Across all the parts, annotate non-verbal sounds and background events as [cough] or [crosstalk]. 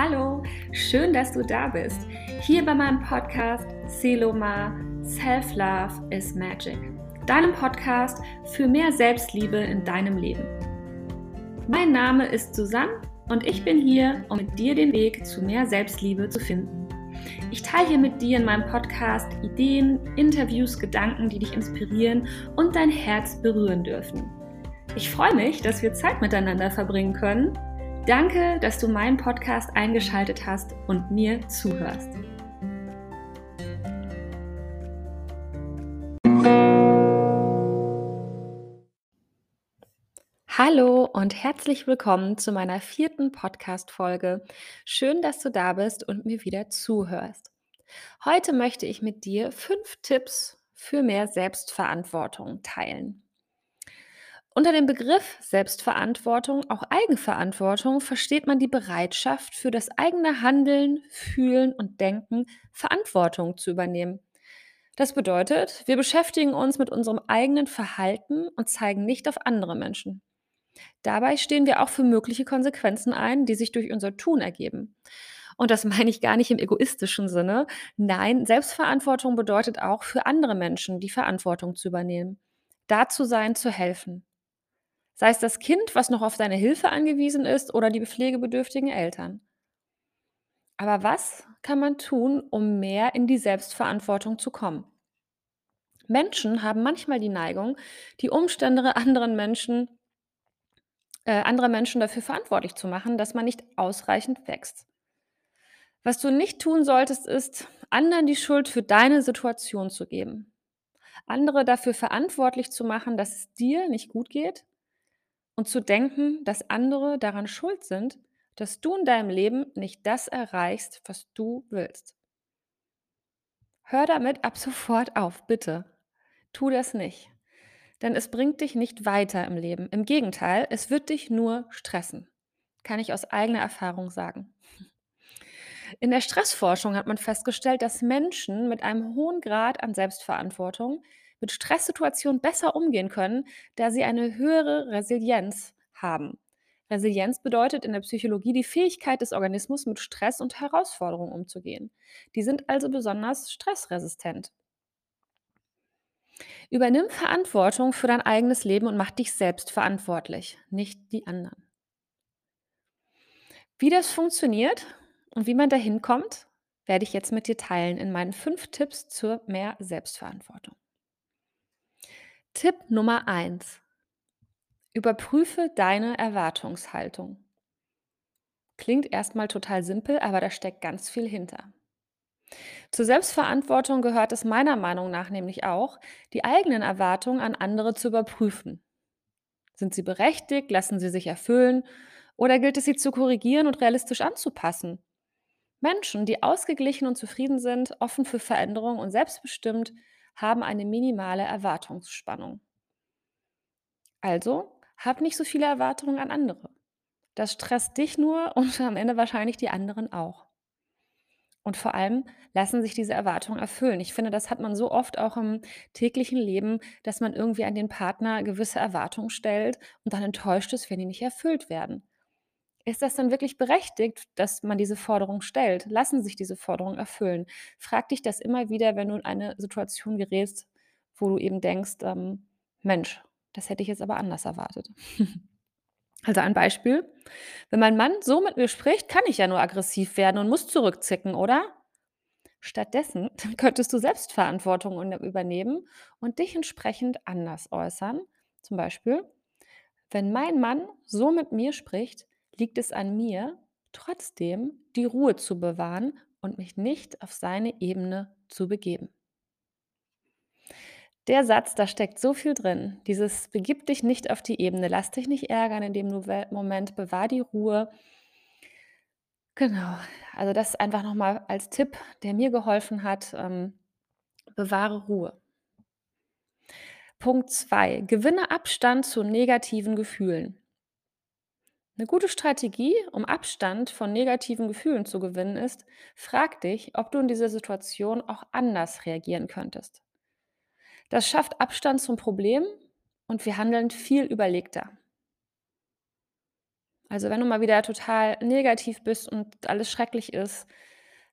Hallo, schön, dass du da bist. Hier bei meinem Podcast Seloma Self Love is Magic. Deinem Podcast für mehr Selbstliebe in deinem Leben. Mein Name ist Susanne und ich bin hier, um mit dir den Weg zu mehr Selbstliebe zu finden. Ich teile hier mit dir in meinem Podcast Ideen, Interviews, Gedanken, die dich inspirieren und dein Herz berühren dürfen. Ich freue mich, dass wir Zeit miteinander verbringen können Danke, dass du meinen Podcast eingeschaltet hast und mir zuhörst. Hallo und herzlich willkommen zu meiner vierten Podcast-Folge. Schön, dass du da bist und mir wieder zuhörst. Heute möchte ich mit dir fünf Tipps für mehr Selbstverantwortung teilen. Unter dem Begriff Selbstverantwortung, auch Eigenverantwortung, versteht man die Bereitschaft, für das eigene Handeln, Fühlen und Denken Verantwortung zu übernehmen. Das bedeutet, wir beschäftigen uns mit unserem eigenen Verhalten und zeigen nicht auf andere Menschen. Dabei stehen wir auch für mögliche Konsequenzen ein, die sich durch unser Tun ergeben. Und das [laughs] meine ich gar nicht im egoistischen Sinne. Nein, Selbstverantwortung bedeutet auch für andere Menschen die Verantwortung zu übernehmen. Da zu sein, zu helfen. Sei es das Kind, was noch auf deine Hilfe angewiesen ist, oder die pflegebedürftigen Eltern. Aber was kann man tun, um mehr in die Selbstverantwortung zu kommen? Menschen haben manchmal die Neigung, die Umstände [laughs] anderen Menschen, äh, andere Menschen dafür verantwortlich zu machen, dass man nicht ausreichend wächst. Was du nicht tun solltest, ist, anderen die Schuld für deine Situation zu geben. Andere dafür verantwortlich zu machen, dass es dir nicht gut geht und zu denken, dass andere daran schuld sind, dass du in deinem Leben nicht das erreichst, was du willst. Hör damit ab [laughs] sofort auf, bitte. Tu das nicht. Denn es bringt dich nicht weiter im Leben. Im Gegenteil, es wird dich nur stressen. Kann ich aus eigener Erfahrung sagen. In der Stressforschung hat man festgestellt, dass Menschen mit einem hohen Grad an Selbstverantwortung mit Stresssituationen besser umgehen können, da sie eine höhere Resilienz haben. Resilienz bedeutet in der Psychologie die Fähigkeit des Organismus, mit Stress und Herausforderungen umzugehen. Die sind also besonders stressresistent. Übernimm Verantwortung für dein eigenes Leben und mach dich selbst verantwortlich, nicht die anderen. Wie das funktioniert und wie man dahin kommt, werde ich jetzt mit dir teilen in meinen fünf Tipps zur mehr Selbstverantwortung. Tipp Nummer 1. Überprüfe deine Erwartungshaltung. Klingt erstmal total simpel, aber da steckt ganz viel hinter. Zur Selbstverantwortung gehört es meiner Meinung nach nämlich auch, die eigenen Erwartungen an andere zu überprüfen. Sind sie berechtigt? Lassen sie sich erfüllen? Oder gilt es, sie zu korrigieren und realistisch anzupassen? Menschen, die ausgeglichen und zufrieden sind, offen für Veränderung und selbstbestimmt, haben eine minimale Erwartungsspannung. Also, hab nicht so viele Erwartungen an andere. Das stresst dich nur [laughs] und am Ende wahrscheinlich die anderen auch. Und vor allem lassen sich diese Erwartungen erfüllen. Ich finde, das hat man so oft auch im täglichen Leben, dass man irgendwie an den Partner gewisse Erwartungen stellt und dann enttäuscht ist, wenn die nicht erfüllt werden. Ist das dann wirklich berechtigt, dass man diese Forderung stellt? Lassen sich diese Forderungen erfüllen? Frag dich das immer wieder, wenn du in eine Situation gerätst, wo du eben denkst, ähm, Mensch, das hätte ich jetzt aber anders erwartet. [laughs] Also ein Beispiel. Wenn mein Mann so mit mir spricht, kann ich ja nur aggressiv werden und muss zurückzicken, oder? Stattdessen [laughs] könntest du Selbstverantwortung übernehmen und dich entsprechend anders äußern. Zum Beispiel, wenn mein Mann so mit mir spricht, liegt es an mir, trotzdem die Ruhe zu bewahren und mich nicht auf seine Ebene zu begeben. Der Satz, da steckt so viel drin. Dieses begib dich nicht auf die Ebene, lass dich nicht ärgern in dem Moment, bewahr die Ruhe. Genau, also das einfach nochmal als Tipp, der mir geholfen hat. Ähm, bewahre Ruhe. Punkt 2. Gewinne Abstand zu negativen Gefühlen. Eine gute Strategie, um Abstand von negativen Gefühlen zu gewinnen, ist, frag dich, ob du in dieser Situation auch anders reagieren könntest. Das schafft Abstand zum Problem und wir handeln viel überlegter. Also wenn du mal wieder total negativ bist und alles schrecklich ist,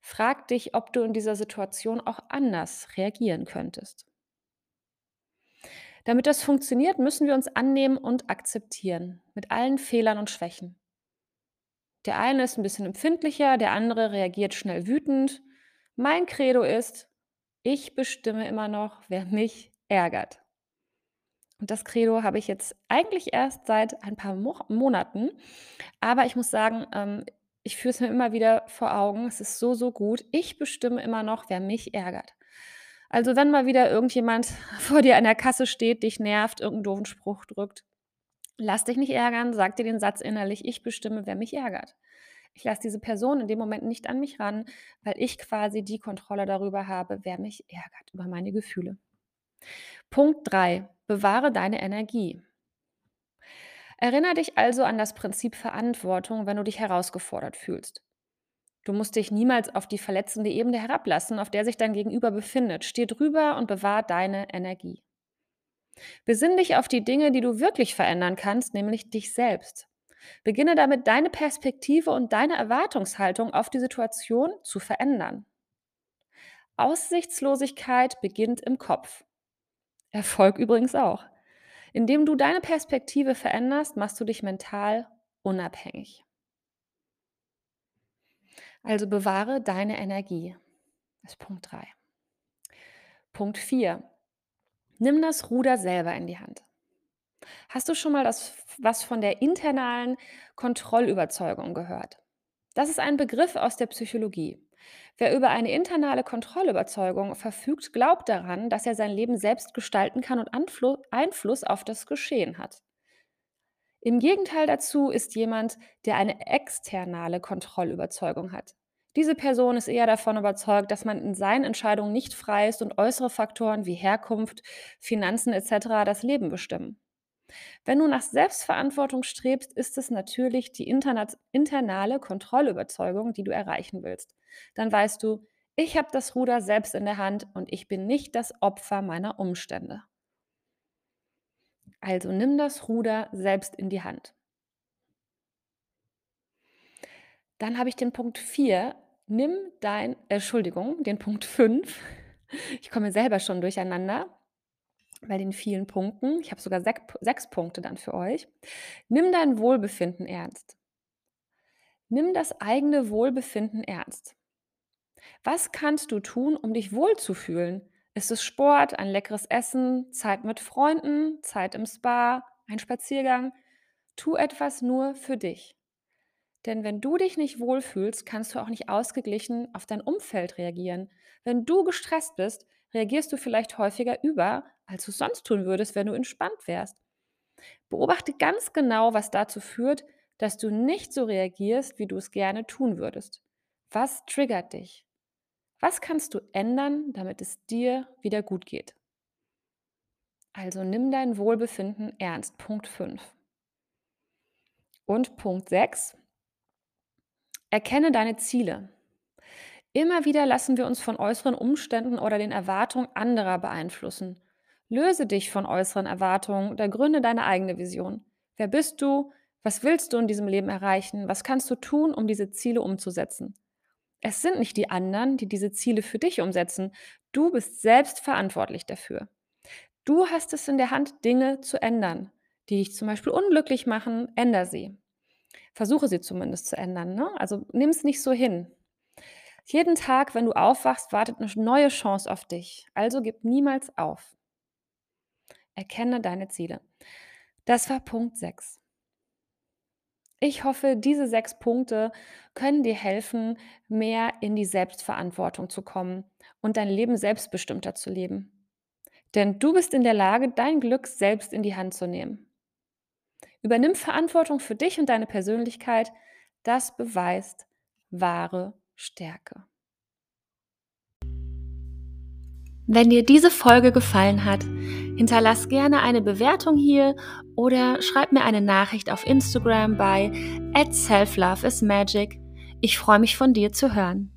frag dich, ob du in dieser Situation auch anders reagieren könntest. Damit das funktioniert, müssen wir uns annehmen und akzeptieren, mit allen Fehlern und Schwächen. Der eine ist ein bisschen empfindlicher, der andere reagiert schnell wütend. Mein Credo ist, ich bestimme immer noch, wer mich ärgert. Und das Credo habe ich jetzt eigentlich erst seit ein paar Mo Monaten, aber ich muss sagen, ähm, ich führe es mir immer wieder vor Augen. Es ist so, so gut. Ich bestimme immer noch, wer mich ärgert. Also, wenn mal wieder irgendjemand [laughs] vor dir an der Kasse steht, dich nervt, irgendeinen doofen Spruch drückt, lass dich nicht ärgern, sag dir den Satz innerlich: „Ich bestimme, wer mich ärgert.“ Ich lasse diese Person in dem Moment nicht an mich ran, weil ich quasi die Kontrolle darüber habe, wer mich ärgert, über meine Gefühle. Punkt 3: Bewahre deine Energie. Erinnere dich also an das Prinzip Verantwortung, wenn du dich herausgefordert fühlst. Du musst dich niemals auf die verletzende Ebene herablassen, auf der sich dein Gegenüber befindet. Steh drüber und bewahr deine Energie. Besinn dich auf die Dinge, die du wirklich verändern kannst, nämlich dich selbst. Beginne damit, deine Perspektive und deine Erwartungshaltung auf die Situation zu verändern. Aussichtslosigkeit beginnt im Kopf. Erfolg übrigens auch. Indem du deine Perspektive veränderst, machst du dich mental unabhängig. Also bewahre deine Energie. Das ist Punkt 3. Punkt 4. Nimm das Ruder selber in die Hand. Hast du schon mal das, was von der internalen Kontrollüberzeugung gehört? Das ist ein Begriff aus der Psychologie. Wer über eine internale Kontrollüberzeugung verfügt, glaubt daran, dass er sein Leben selbst gestalten kann und Einfluss auf das Geschehen hat. Im Gegenteil dazu ist jemand, der eine externe Kontrollüberzeugung hat. Diese Person ist eher davon überzeugt, dass man in seinen Entscheidungen nicht frei ist und äußere Faktoren wie Herkunft, Finanzen etc. das Leben bestimmen. Wenn du nach Selbstverantwortung strebst, ist es natürlich die internale Kontrollüberzeugung, die du erreichen willst. Dann weißt du, ich habe das Ruder selbst in der Hand und ich bin nicht das Opfer meiner Umstände. Also nimm das Ruder selbst in die Hand. Dann habe ich den Punkt 4. Nimm dein, Entschuldigung, den Punkt 5. [laughs] Ich komme selber schon durcheinander bei den vielen Punkten. Ich habe sogar sech, sechs Punkte dann für euch. Nimm dein Wohlbefinden ernst. Nimm das eigene Wohlbefinden ernst. Was kannst du tun, um dich wohlzufühlen? Ist es Sport, ein leckeres Essen, Zeit mit Freunden, Zeit im Spa, ein Spaziergang? Tu etwas nur für dich. Denn wenn du dich nicht wohlfühlst, kannst du auch nicht ausgeglichen auf dein Umfeld reagieren. Wenn du gestresst bist, reagierst du vielleicht häufiger über, als du sonst tun würdest, wenn du entspannt wärst. Beobachte ganz genau, was dazu führt, dass du nicht so reagierst, wie du es gerne tun würdest. Was triggert dich? Was kannst du ändern, damit es dir wieder gut geht? Also nimm dein Wohlbefinden ernst. Punkt 5. Und Punkt 6. Erkenne deine Ziele. Immer wieder lassen wir uns von äußeren Umständen oder den Erwartungen anderer beeinflussen. Löse dich von äußeren Erwartungen oder gründe deine eigene Vision. Wer bist du? Was willst du in diesem Leben erreichen? Was kannst du tun, um diese Ziele umzusetzen? Es sind nicht die anderen, die diese Ziele für dich umsetzen. Du bist selbst verantwortlich dafür. Du hast es in der Hand, Dinge zu ändern, die dich zum Beispiel unglücklich machen. Änder sie. Versuche sie zumindest zu ändern. Ne? Also nimm es nicht so hin. Jeden Tag, wenn du aufwachst, wartet eine neue Chance auf dich. Also gib niemals auf. Erkenne deine Ziele. Das war Punkt 6. Ich hoffe, diese sechs Punkte können dir helfen, mehr in die Selbstverantwortung zu kommen und dein Leben selbstbestimmter zu leben. Denn du bist in der Lage, dein Glück selbst in die Hand zu nehmen. Übernimm Verantwortung für dich und deine Persönlichkeit. Das beweist wahre Stärke. Wenn dir diese Folge gefallen hat, hinterlass gerne eine Bewertung hier oder schreib mir eine Nachricht auf Instagram bei at selfloveismagic. Ich freue mich von dir zu hören.